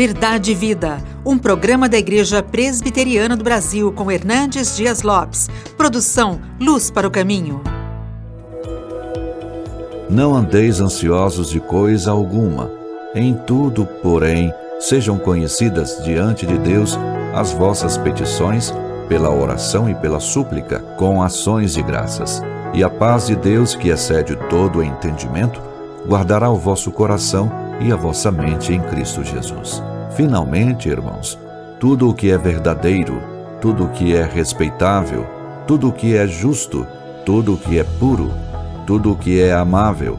Verdade e Vida, um programa da Igreja Presbiteriana do Brasil com Hernandes Dias Lopes. Produção Luz para o Caminho. Não andeis ansiosos de coisa alguma. Em tudo, porém, sejam conhecidas diante de Deus as vossas petições, pela oração e pela súplica, com ações de graças. E a paz de Deus, que excede todo o entendimento, guardará o vosso coração e a vossa mente em Cristo Jesus. Finalmente, irmãos, tudo o que é verdadeiro, tudo o que é respeitável, tudo o que é justo, tudo o que é puro, tudo o que é amável,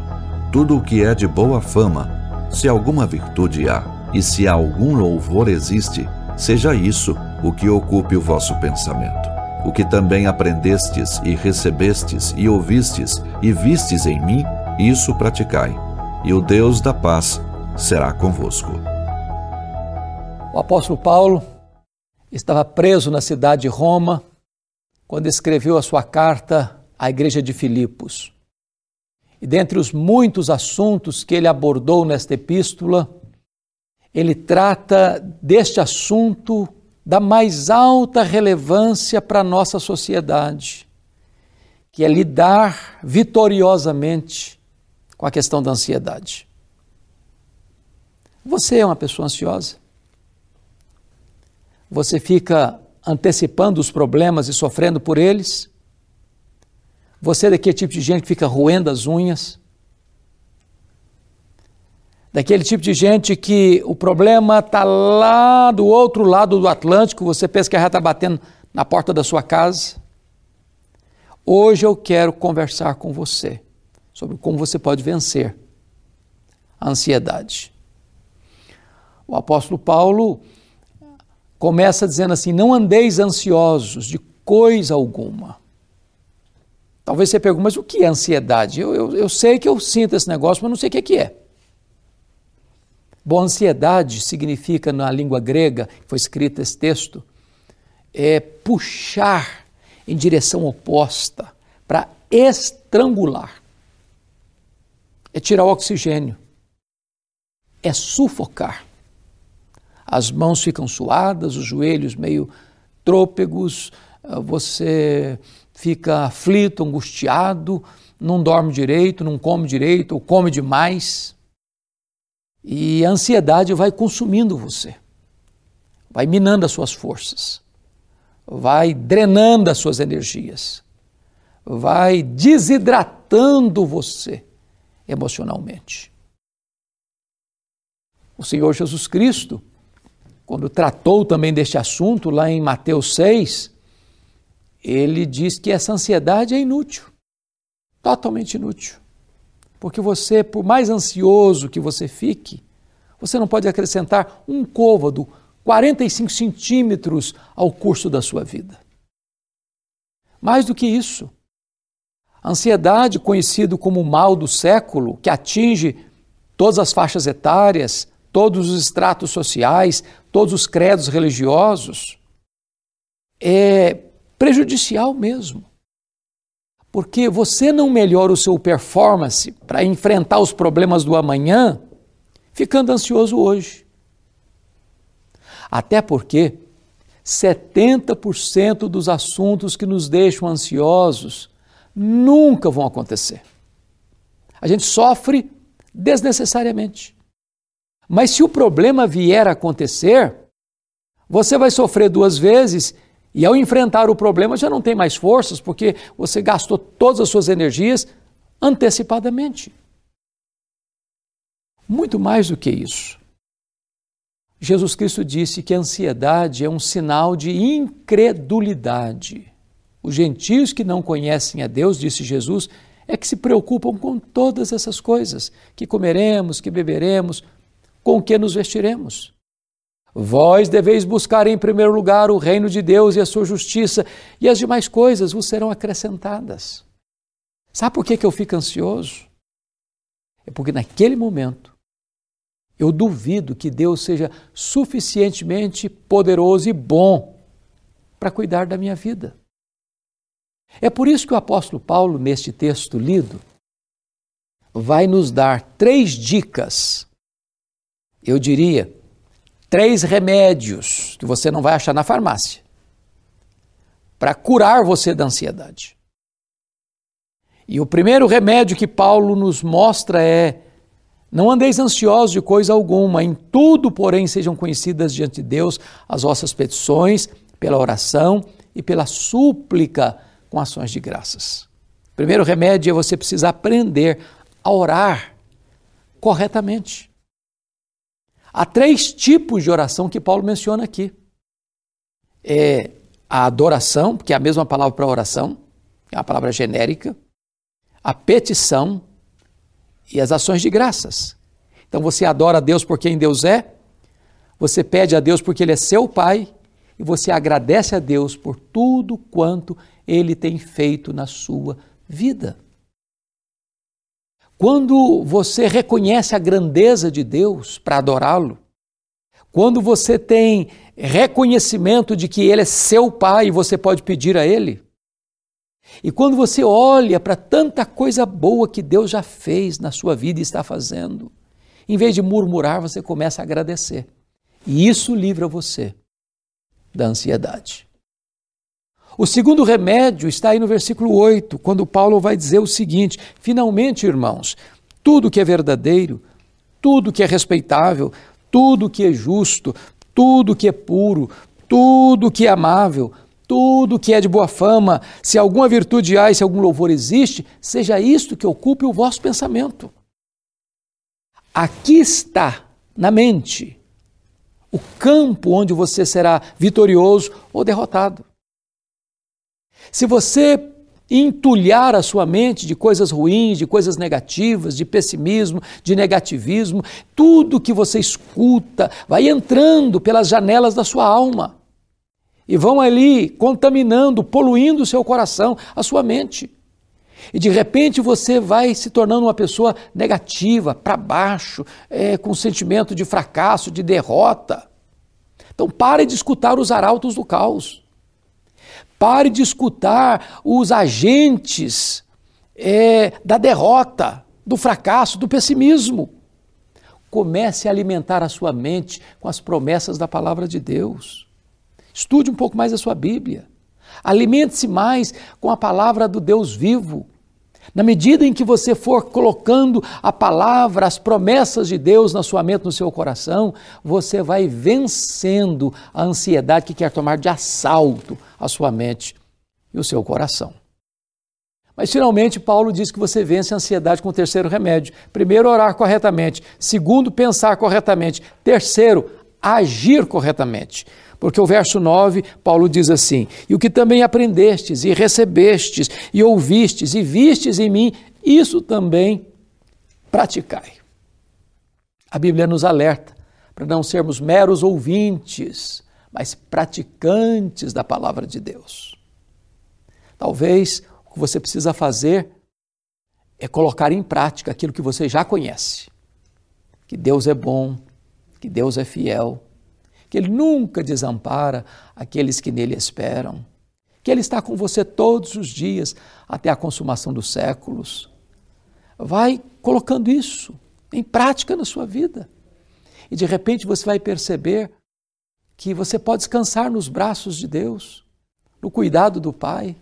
tudo o que é de boa fama, se alguma virtude há e se algum louvor existe, seja isso o que ocupe o vosso pensamento. O que também aprendestes e recebestes e ouvistes e vistes em mim, isso praticai, e o Deus da paz será convosco. O apóstolo Paulo estava preso na cidade de Roma quando escreveu a sua carta à igreja de Filipos. E dentre os muitos assuntos que ele abordou nesta epístola, ele trata deste assunto da mais alta relevância para a nossa sociedade, que é lidar vitoriosamente com a questão da ansiedade. Você é uma pessoa ansiosa? Você fica antecipando os problemas e sofrendo por eles? Você é daquele tipo de gente que fica roendo as unhas? Daquele tipo de gente que o problema está lá do outro lado do Atlântico, você pensa que já está batendo na porta da sua casa? Hoje eu quero conversar com você sobre como você pode vencer a ansiedade. O apóstolo Paulo começa dizendo assim: Não andeis ansiosos de coisa alguma. Talvez você pergunte, mas o que é ansiedade? Eu, eu, eu sei que eu sinto esse negócio, mas não sei o que é. É. Bom, ansiedade significa, na língua grega, foi escrito esse texto, é puxar em direção oposta, para estrangular. É tirar o oxigênio. É sufocar as mãos ficam suadas, os joelhos meio trôpegos, ah, você fica aflito, angustiado, não dorme direito, não come direito ou come demais. E a ansiedade vai consumindo você, vai minando as suas forças, vai drenando as suas energias, vai desidratando você emocionalmente. O Senhor Jesus Cristo quando tratou também deste assunto, lá em Mateus 6, ele diz que essa ansiedade é inútil, totalmente inútil. Porque você, por mais ansioso que você fique, você não pode acrescentar um côvado, 45 centímetros ao curso da sua vida. Mais do que isso, a ansiedade, conhecido como o mal do século, que atinge todas as faixas etárias, todos os estratos sociais, todos os credos religiosos, é prejudicial mesmo. Porque você não melhora o seu performance para enfrentar os problemas do amanhã ficando ansioso hoje. Até porque 70% dos assuntos que nos deixam ansiosos nunca vão acontecer. A gente sofre desnecessariamente. Mas se o problema vier a acontecer, você vai sofrer duas vezes e ao enfrentar o problema já não tem mais forças porque você gastou todas as suas energias antecipadamente. Muito mais do que isso. Jesus Cristo disse que a ansiedade é um sinal de incredulidade. Os gentios que não conhecem a Deus, disse Jesus, é que se preocupam com todas essas coisas: que comeremos, que beberemos, com que nos vestiremos. Vós deveis buscar em primeiro lugar o reino de Deus e a sua justiça, e as demais coisas vos serão acrescentadas. Sabe por que, que eu fico ansioso? É porque naquele momento eu duvido que Deus seja suficientemente poderoso e bom para cuidar da minha vida. É por isso que o apóstolo Paulo, neste texto lido, vai nos dar três dicas eu diria, três remédios que você não vai achar na farmácia para curar você da ansiedade. E o primeiro remédio que Paulo nos mostra é: não andeis ansiosos de coisa alguma, em tudo, porém, sejam conhecidas diante de Deus as vossas petições, pela oração e pela súplica com ações de graças. O primeiro remédio é você precisar aprender a orar corretamente. Há três tipos de oração que Paulo menciona aqui. É a adoração, que é a mesma palavra para oração, é uma palavra genérica, a petição e as ações de graças. Então você adora a Deus por quem Deus é, você pede a Deus porque Ele é seu Pai e você agradece a Deus por tudo quanto Ele tem feito na sua vida. Quando você reconhece a grandeza de Deus para adorá-lo, quando você tem reconhecimento de que Ele é seu Pai e você pode pedir a Ele, e quando você olha para tanta coisa boa que Deus já fez na sua vida e está fazendo, em vez de murmurar, você começa a agradecer. E isso livra você da ansiedade. O segundo remédio está aí no versículo 8, quando Paulo vai dizer o seguinte: finalmente, irmãos, tudo que é verdadeiro, tudo que é respeitável, tudo que é justo, tudo que é puro, tudo que é amável, tudo que é de boa fama, se alguma virtude há e se algum louvor existe, seja isto que ocupe o vosso pensamento. Aqui está, na mente, o campo onde você será vitorioso ou derrotado. Se você entulhar a sua mente de coisas ruins, de coisas negativas, de pessimismo, de negativismo, tudo que você escuta vai entrando pelas janelas da sua alma e vão ali contaminando, poluindo o seu coração, a sua mente. E de repente você vai se tornando uma pessoa negativa, para baixo, é, com sentimento de fracasso, de derrota. Então pare de escutar os arautos do caos. Pare de escutar os agentes é, da derrota, do fracasso, do pessimismo. Comece a alimentar a sua mente com as promessas da palavra de Deus. Estude um pouco mais a sua Bíblia. Alimente-se mais com a palavra do Deus vivo. Na medida em que você for colocando a palavra, as promessas de Deus na sua mente, no seu coração, você vai vencendo a ansiedade que quer tomar de assalto a sua mente e o seu coração. Mas finalmente, Paulo diz que você vence a ansiedade com o terceiro remédio. Primeiro, orar corretamente. Segundo, pensar corretamente. Terceiro, agir corretamente. Porque o verso 9, Paulo diz assim: E o que também aprendestes, e recebestes, e ouvistes, e vistes em mim, isso também praticai. A Bíblia nos alerta para não sermos meros ouvintes, mas praticantes da palavra de Deus. Talvez o que você precisa fazer é colocar em prática aquilo que você já conhece: que Deus é bom, que Deus é fiel que Ele nunca desampara aqueles que nele esperam, que Ele está com você todos os dias até a consumação dos séculos. Vai colocando isso em prática na sua vida. E de repente você vai perceber que você pode descansar nos braços de Deus, no cuidado do Pai,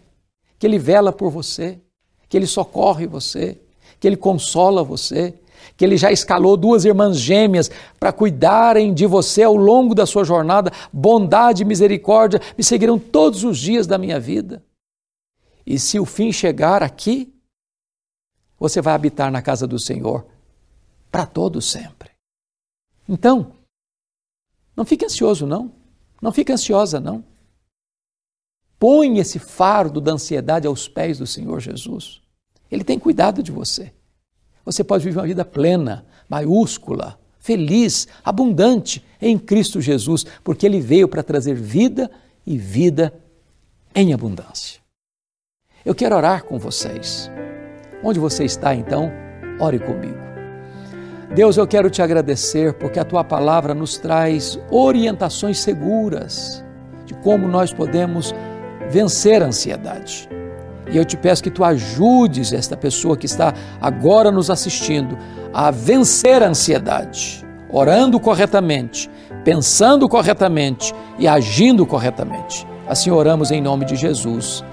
que Ele vela por você, que Ele socorre você, que Ele consola você, que ele já escalou duas irmãs gêmeas para cuidarem de você ao longo da sua jornada. Bondade e misericórdia me seguirão todos os dias da minha vida. E se o fim chegar aqui, você vai habitar na casa do Senhor para todo sempre. Então, não fique ansioso não. Não fique ansiosa não. Põe esse fardo da ansiedade aos pés do Senhor Jesus. Ele tem cuidado de você. Você pode viver uma vida plena, maiúscula, feliz, abundante em Cristo Jesus, porque Ele veio para trazer vida e vida em abundância. Eu quero orar com vocês. Onde você está, então, ore comigo. Deus, eu quero te agradecer porque a tua palavra nos traz orientações seguras de como nós podemos vencer a ansiedade. E eu te peço que tu ajudes esta pessoa que está agora nos assistindo a vencer a ansiedade, orando corretamente, pensando corretamente e agindo corretamente. Assim oramos em nome de Jesus.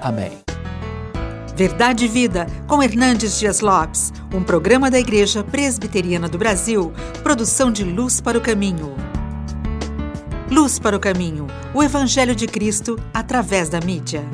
Amém. Verdade e Vida, com Hernandes Dias Lopes, um programa da Igreja Presbiteriana do Brasil, produção de Luz para o Caminho. Luz para o Caminho, o Evangelho de Cristo através da mídia.